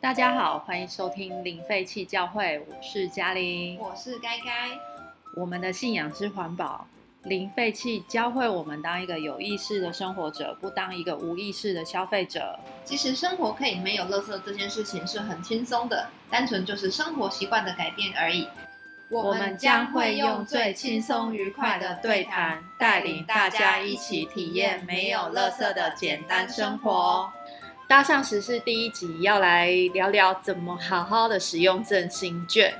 大家好，欢迎收听零废弃教会，我是嘉玲。我是该该，我们的信仰是环保，零废弃教会我们当一个有意识的生活者，不当一个无意识的消费者。其实生活可以没有垃圾这件事情是很轻松的，单纯就是生活习惯的改变而已。我们将会用最轻松愉快的对谈，带领大家一起体验没有垃圾的简单生活。搭上时事第一集，要来聊聊怎么好好的使用振兴券。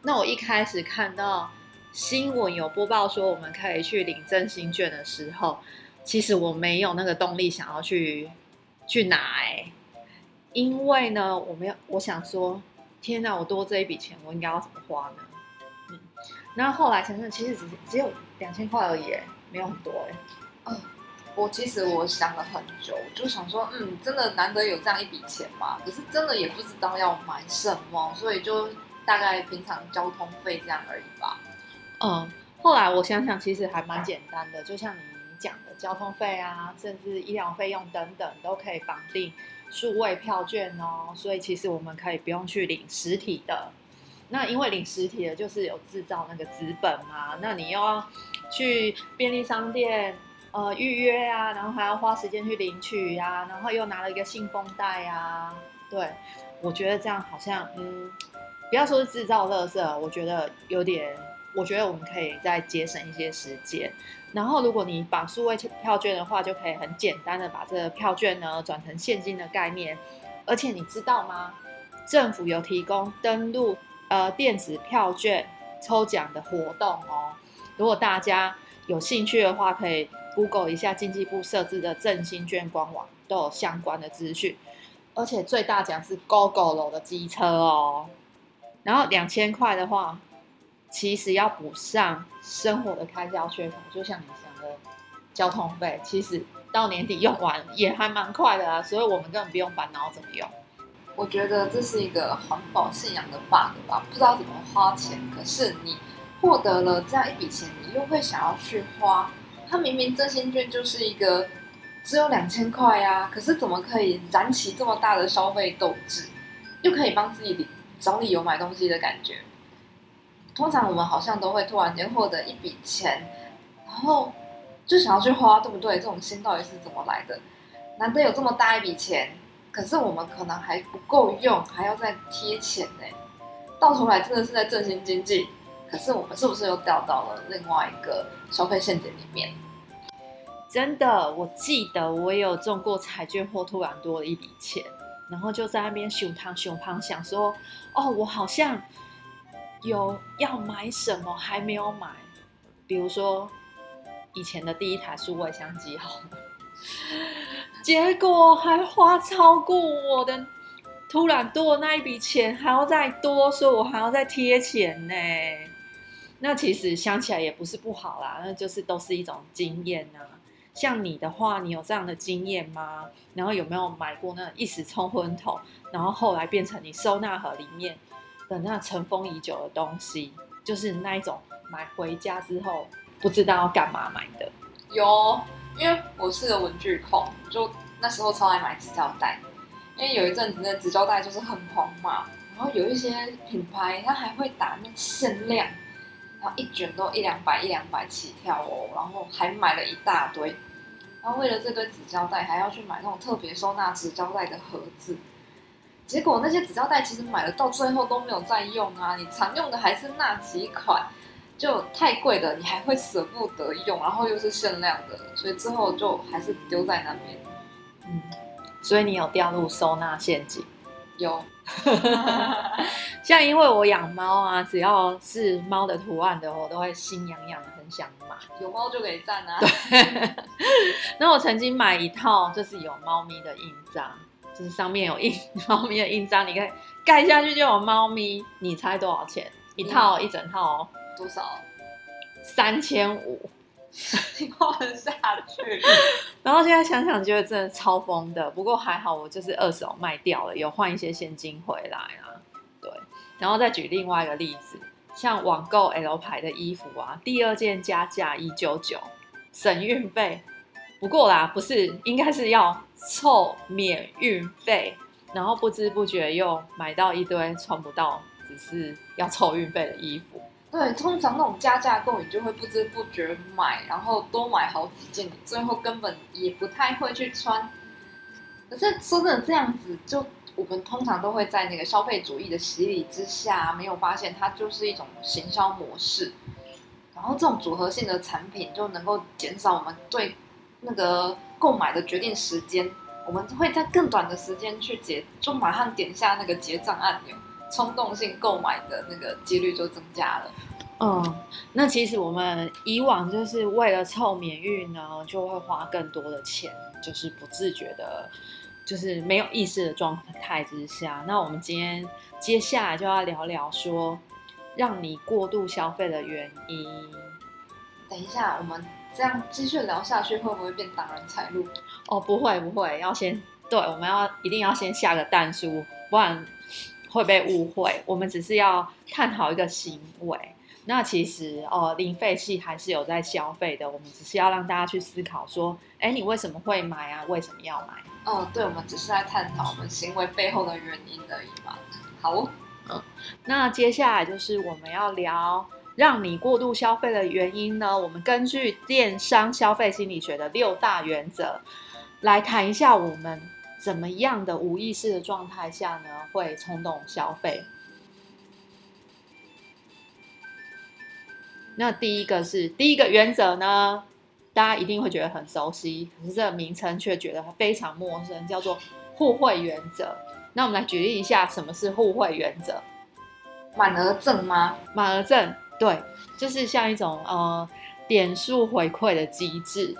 那我一开始看到新闻有播报说我们可以去领振兴券的时候，其实我没有那个动力想要去去拿哎、因为呢，我没有，我想说，天哪，我多这一笔钱，我应该要怎么花呢？嗯，然后后来想想，其实只只有两千块而已欸，没有很多哎。我其实我想了很久，就想说，嗯，真的难得有这样一笔钱嘛，可是真的也不知道要买什么，所以就大概平常交通费这样而已吧。嗯，后来我想想，其实还蛮简单的，就像你讲的，交通费啊，甚至医疗费用等等，都可以绑定数位票券哦。所以其实我们可以不用去领实体的。那因为领实体的，就是有制造那个纸本嘛，那你又要去便利商店呃预约啊，然后还要花时间去领取呀、然后又拿了一个信封袋啊。对，我觉得这样好像嗯，不要说是制造垃圾，我觉得有点，我觉得我们可以再节省一些时间。然后，如果你绑数位票券的话，就可以很简单的把这个票券呢转成现金的概念。而且你知道吗？政府有提供登录呃电子票券抽奖的活动哦。如果大家有兴趣的话，可以 Google 一下经济部设置的振兴券官网，都有相关的资讯。而且最大奖是 GoGo 的机车哦。然后两千块的话，其实要补上生活的开销缺口，就像你讲的交通费，其实到年底用完也还蛮快的啊，所以我们根本不用烦恼怎么用。我觉得这是一个环保信仰的 bug 吧，不知道怎么花钱，可是你获得了这样一笔钱，你又会想要去花。它明明真心券就是一个只有两千块啊，可是怎么可以燃起这么大的消费斗志，又可以帮自己找理由买东西的感觉？通常我们好像都会突然间获得一笔钱，然后就想要去花，对不对？这种心到底是怎么来的？难得有这么大一笔钱，可是我们可能还不够用，还要再贴钱呢。到头来真的是在振兴经济，可是我们是不是又掉到了另外一个消费陷阱里面？真的，我记得我也有中过彩券或突然多了一笔钱，然后就在那边熊汤熊汤想说，哦，我好像有要买什么还没有买，比如说以前的第一台数位相机好，结果还花超过我的突然多的那一笔钱还要再多，所以我还要再贴钱呢。那其实想起来也不是不好啦，那就是都是一种经验呐、像你的话，你有这样的经验吗？然后有没有买过那一时冲昏头，然后后来变成你收纳盒里面的那尘封已久的东西，就是那一种买回家之后不知道要干嘛买的。有，因为我是个文具控，就那时候超爱买纸胶带，因为有一阵子那纸胶带就是很红嘛，然后有一些品牌它还会打那限量，然后一卷都一两百一两百起跳哦，然后还买了一大堆，然后为了这堆纸胶带还要去买那种特别收纳纸胶带的盒子。结果那些纸胶带其实买了到最后都没有再用啊，你常用的还是那几款，就太贵的你还会舍不得用，然后又是限量的，所以之后就还是丢在那边。嗯，所以你有掉入收纳陷阱。有，像因为我养猫啊，只要是猫的图案的，我都会心痒痒的，很想买。有猫就给赞啊！对 那我曾经买一套，就是有猫咪的印章，就是上面有印猫咪的印章，你可以盖下去就有猫咪。你猜多少钱？一套、一整套哦，多少？三千五。你画得下去？然后现在想想，觉得真的超疯的。不过还好，我就是二手卖掉了，有换一些现金回来啊。对，然后再举另外一个例子，像网购 L 牌的衣服啊，第二件加价一九九，省运费。不过啦，不是，应该是要凑免运费，然后不知不觉又买到一堆穿不到，只是要凑运费的衣服。对，通常那种加价购，你就会不知不觉买，然后多买好几件，你最后根本也不太会去穿。可是说真的，这样子就我们通常都会在那个消费主义的洗礼之下，没有发现它就是一种行销模式。然后这种组合性的产品就能够减少我们对那个购买的决定时间，我们会在更短的时间去结，就马上点下那个结账按钮。冲动性购买的那个几率就增加了。嗯，那其实我们以往就是为了凑免运呢，就会花更多的钱，就是不自觉的，就是没有意识的状态之下。那我们今天接下来就要聊聊说，让你过度消费的原因。等一下，我们这样继续聊下去，会不会变挡人财路？哦，不会不会，要先对，我们要一定要先下个蛋书，不然。会被误会，我们只是要探讨一个行为。那其实哦，零废弃还是有在消费的。我们只是要让大家去思考说，哎，你为什么会买啊？为什么要买？哦，对，我们只是在探讨我们行为背后的原因而已嘛。好，嗯，那接下来就是我们要聊让你过度消费的原因呢。我们根据电商消费心理学的六大原则来谈一下我们。怎么样的无意识的状态下呢，会冲动消费？那第一个是第一个原则呢，大家一定会觉得很熟悉，可是这个名称却觉得非常陌生，叫做互惠原则。那我们来举例一下，什么是互惠原则？满额赠吗？满额赠，对，就是像一种呃点数回馈的机制。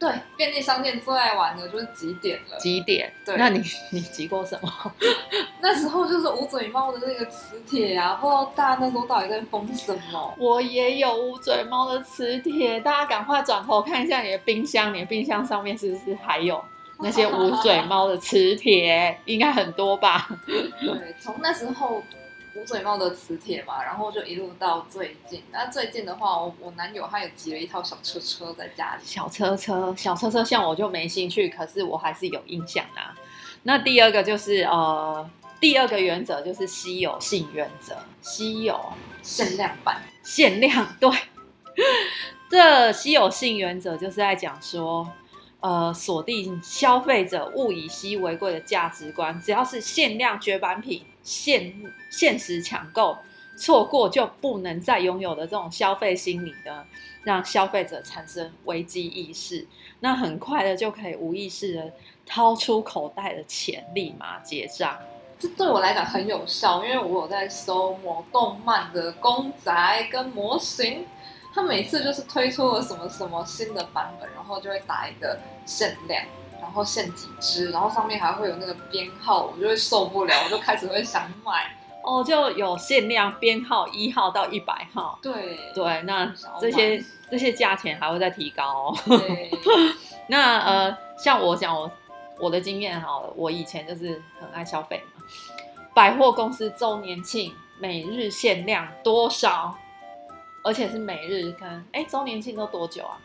对，便利商店最爱玩的就是几点了。几点？对，那你 你集过什么？那时候就是捂嘴猫的那个磁铁啊，不知道大家那时候到底在疯什么。我也有捂嘴猫的磁铁，大家赶快转头看一下你的冰箱，你的冰箱上面是不是还有 那些五嘴猫的磁铁？应该很多吧？对，从那时候。五嘴猫的磁铁嘛，然后就一路到最近。那最近的话，我我男友他也集了一套小车车在家里。小车车，小车车，像我就没兴趣，可是我还是有印象啊。那第二个就是呃，第二个原则就是稀有性原则，稀有限量版，限量对。这稀有性原则就是在讲说。呃，锁定消费者物以稀为贵的价值观，只要是限量绝版品、限限时抢购，错过就不能再拥有的这种消费心理呢，让消费者产生危机意识，那很快的就可以无意识的掏出口袋的钱，立马结账。这对我来讲很有效，因为我有在搜某动漫的公仔跟模型。他每次就是推出了什么什么新的版本，然后就会打一个限量，然后限几只，然后上面还会有那个编号，我就会受不了，我就开始会想买。哦，就有限量编号一号到一百号。对对，那这些这些价钱还会再提高。哦。对。那呃，像我讲我我的经验好了，我以前就是很爱消费嘛，百货公司周年庆每日限量多少？而且是每日，看，哎，周年庆都多久啊？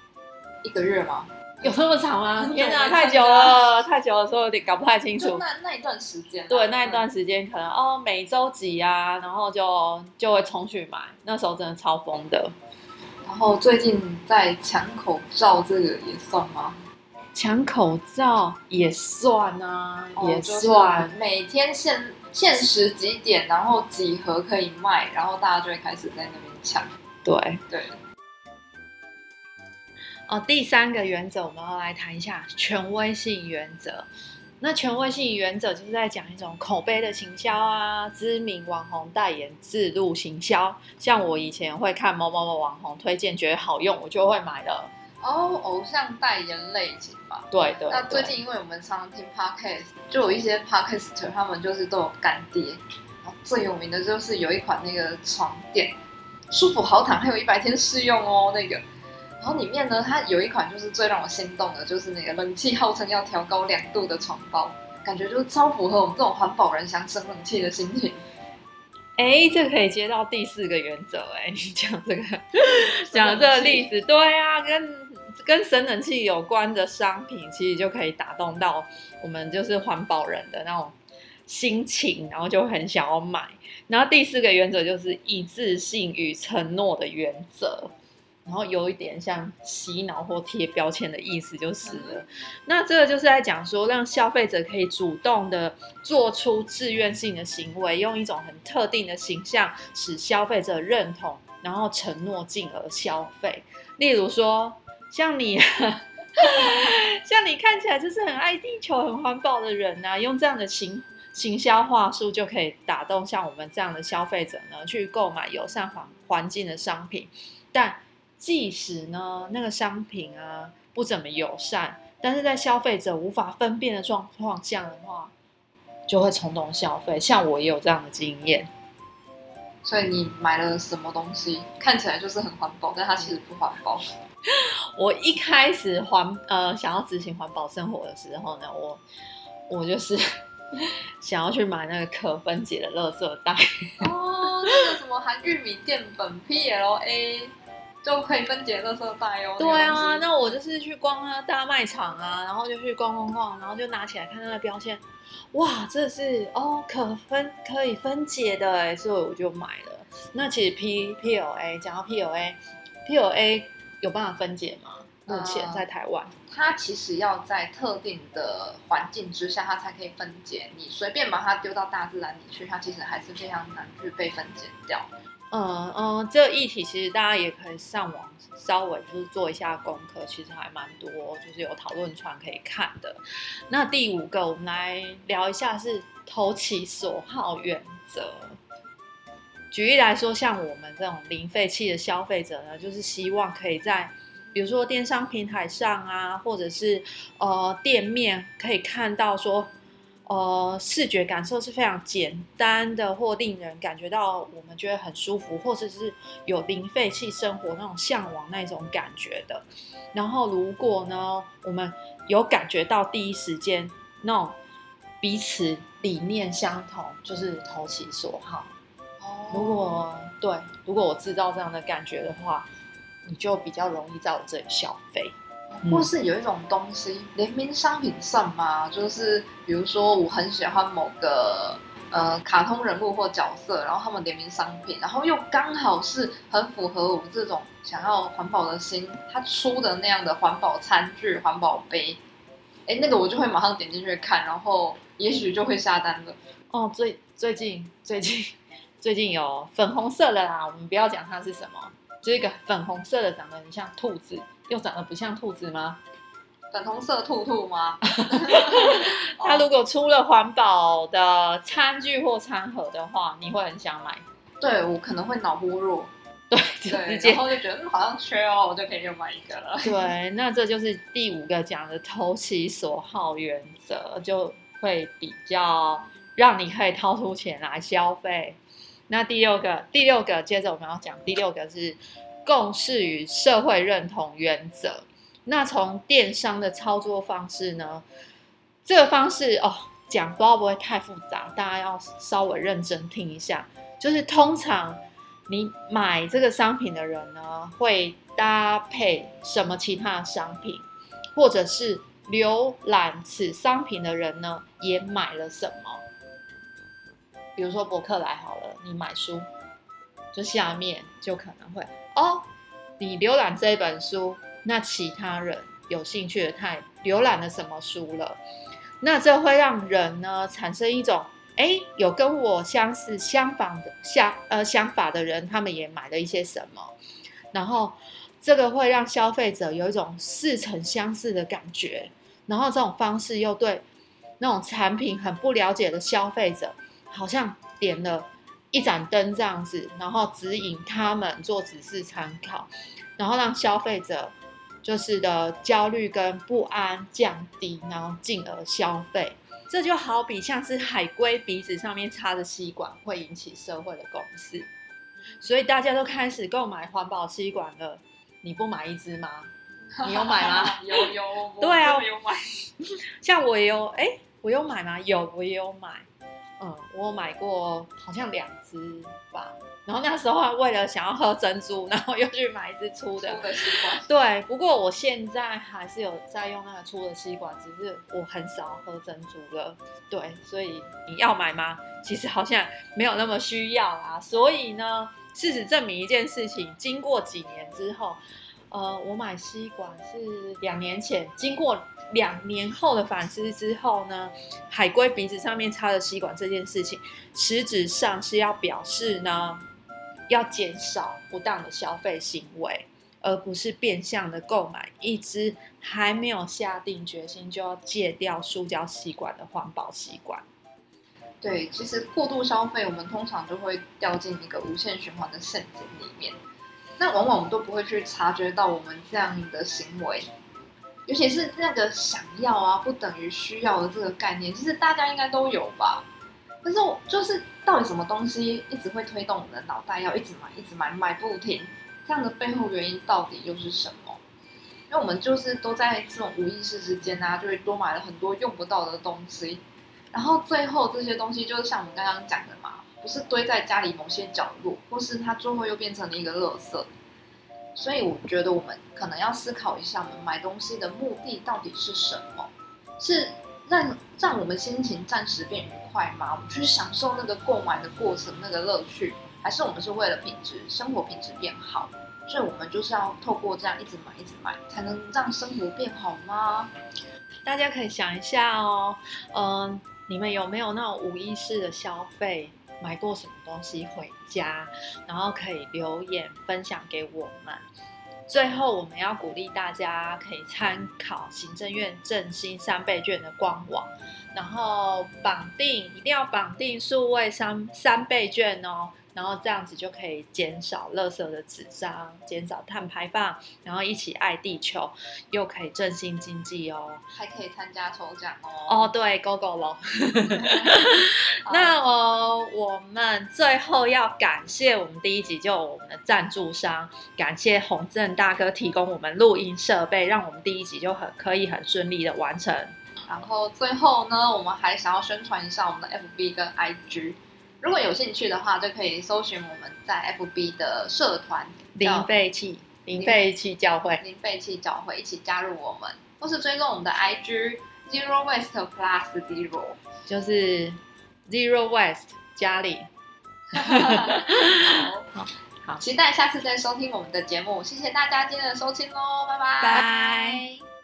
一个月吗？有那么长吗？天哪，太久了，太久了，所以有点搞不太清楚。那那一段时间，对，那一段时间可能哦，每周几啊，然后就就会冲去买，那时候真的超疯的。然后最近在抢口罩，这个也算吗？抢口罩也算啊，也算。每天限限时几点，然后几盒可以卖，然后大家就会开始在那边抢。对对，哦，第三个原则我们要来谈一下权威性原则。那权威性原则就是在讲一种口碑的行销啊，知名网红代言自录行销。像我以前会看某某某网红推荐，觉得好用，我就会买了。哦，偶像代言类型吧。对对。那最近因为我们常常听 podcast，就有一些 podcaster 他们就是都有干爹。最有名的就是有一款那个床垫。舒服好躺，还有一百天试用哦。那个，然后里面呢，它有一款就是最让我心动的，就是那个冷气号称要调高两度的床包，感觉就是超符合我们这种环保人想省冷气的心情。哎，这可以接到第四个原则哎，你讲这个，讲这个例子，对啊，跟跟省冷气有关的商品，其实就可以打动到我们就是环保人的那种心情，然后就很想要买。然后第四个原则就是一致性与承诺的原则，然后有一点像洗脑或贴标签的意思就是了。那这个就是在讲说，让消费者可以主动的做出自愿性的行为，用一种很特定的形象使消费者认同，然后承诺进而消费。例如说，像你。像你看起来就是很爱地球、很环保的人呐，用这样的行行销话术就可以打动像我们这样的消费者呢，去购买友善环环境的商品。但即使呢那个商品啊不怎么友善，但是在消费者无法分辨的状况下的话，就会冲动消费。像我也有这样的经验。所以你买了什么东西，看起来就是很环保，但它其实不环保。我一开始环呃想要执行环保生活的时候呢，我我就是 想要去买那个可分解的垃圾袋。哦，那个什么含玉米淀粉 PLA 就可以分解垃圾袋哦。对啊，那我就是去逛啊大卖场啊，然后就去逛逛逛，然后就拿起来看它的标签。哇，这是哦，可分可以分解的哎，所以我就买了。那其实 P P L A 讲到 P L A P L A 有办法分解吗？目前在台湾，它其实要在特定的环境之下，它才可以分解。你随便把它丢到大自然里去，它其实还是非常难去被分解掉。嗯嗯，这个议题其实大家也可以上网稍微就是做一下功课，其实还蛮多，就是有讨论串可以看的。那第五个，我们来聊一下是投其所好原则。举例来说，像我们这种零废弃的消费者呢，就是希望可以在比如说电商平台上啊，或者是呃店面可以看到说。呃，视觉感受是非常简单的，或令人感觉到我们觉得很舒服，或者是有零废弃生活那种向往那种感觉的。然后，如果呢，我们有感觉到第一时间那种彼此理念相同，就是投其所好。如果对，如果我制造这样的感觉的话，你就比较容易在我这里消费。或是有一种东西，联名商品上嘛？就是比如说，我很喜欢某个呃卡通人物或角色，然后他们联名商品，然后又刚好是很符合我们这种想要环保的心，他出的那样的环保餐具、环保杯，哎，那个我就会马上点进去看，然后也许就会下单了。哦，最最近最近 最近有粉红色的啦，我们不要讲它是什么，就一个粉红色的，长得很像兔子。又长得不像兔子吗？粉红色兔兔吗？它如果出了环保的餐具或餐盒的话，你会很想买？对我可能会脑波弱，对，直接然后就觉得嗯好像缺哦，我就可以又买一个了。对，那这就是第五个讲的投其所好原则，就会比较让你可以掏出钱来消费。那第六个，第六个，接着我们要讲第六个是。共识与社会认同原则。那从电商的操作方式呢？这个方式哦，讲不不会太复杂，大家要稍微认真听一下。就是通常你买这个商品的人呢，会搭配什么其他的商品，或者是浏览此商品的人呢，也买了什么？比如说博客来好了，你买书，就下面就可能会。哦，你浏览这本书，那其他人有兴趣的他浏览了什么书了？那这会让人呢产生一种，哎，有跟我相似、相仿的相呃想法的人，他们也买了一些什么？然后这个会让消费者有一种似曾相识的感觉，然后这种方式又对那种产品很不了解的消费者，好像点了。一盏灯这样子，然后指引他们做指示参考，然后让消费者就是的焦虑跟不安降低，然后进而消费。这就好比像是海龟鼻子上面插着吸管会引起社会的共识，所以大家都开始购买环保吸管了。你不买一支吗？你有买吗？有有，对啊，有买。像我也有，哎，我有买吗？有，我也有买。嗯，我买过好像两只吧，然后那时候为了想要喝珍珠，然后又去买一支粗的粗。的吸管。对，不过我现在还是有在用那个粗的吸管，只是我很少喝珍珠了。对，所以你要买吗？其实好像没有那么需要啦。所以呢，事实证明一件事情，经过几年之后，呃，我买吸管是两年前，经过两年后的反思之后呢，海龟鼻子上面插的吸管这件事情，实质上是要表示呢，要减少不当的消费行为。而不是变相的购买一支还没有下定决心就要戒掉塑胶吸管的环保吸管。对，其实过度消费，我们通常就会掉进一个无限循环的陷阱里面。那往往我们都不会去察觉到我们这样的行为，尤其是那个想要啊，不等于需要的这个概念，其实大家应该都有吧。但是我就是到底什么东西一直会推动我们的脑袋要一直买，一直买，买不停？这样的背后原因到底又是什么？因为我们就是都在这种无意识之间啊，就会多买了很多用不到的东西，然后最后这些东西就是像我们刚刚讲的嘛，不是堆在家里某些角落，或是它最后又变成了一个垃圾。所以我觉得我们可能要思考一下，我们买东西的目的到底是什么？是让让我们心情暂时变愉快吗？我们去享受那个购买的过程，那个乐趣，还是我们是为了品质生活品质变好？所以我们就是要透过这样一直买一直买，才能让生活变好吗？大家可以想一下哦，嗯、你们有没有那种无意识的消费？买过什么东西回家，然后可以留言分享给我们。最后，我们要鼓励大家可以参考行政院振兴三倍券的官网，然后绑定一定要绑定数位三三倍券哦，然后这样子就可以减少垃圾的纸张，减少碳排放，然后一起爱地球，又可以振兴经济哦。还可以参加抽奖哦。哦，对，Go Go 喽。那哦，我们最后要感谢我们第一集就有我们的赞助商，感谢洪正大哥提供我们录音设备，让我们第一集就很可以很顺利的完成。然后最后呢，我们还想要宣传一下我们的 FB 跟 IG，如果有兴趣的话，就可以搜寻我们在 FB 的社团零废弃，零废弃教会，零废弃教会一起加入我们，或是追踪我们的 IG Zero Waste Plus Zero。就是 Zero Waste 家里。好，好期待下次再收听我们的节目，谢谢大家今天的收听喽，拜拜。拜。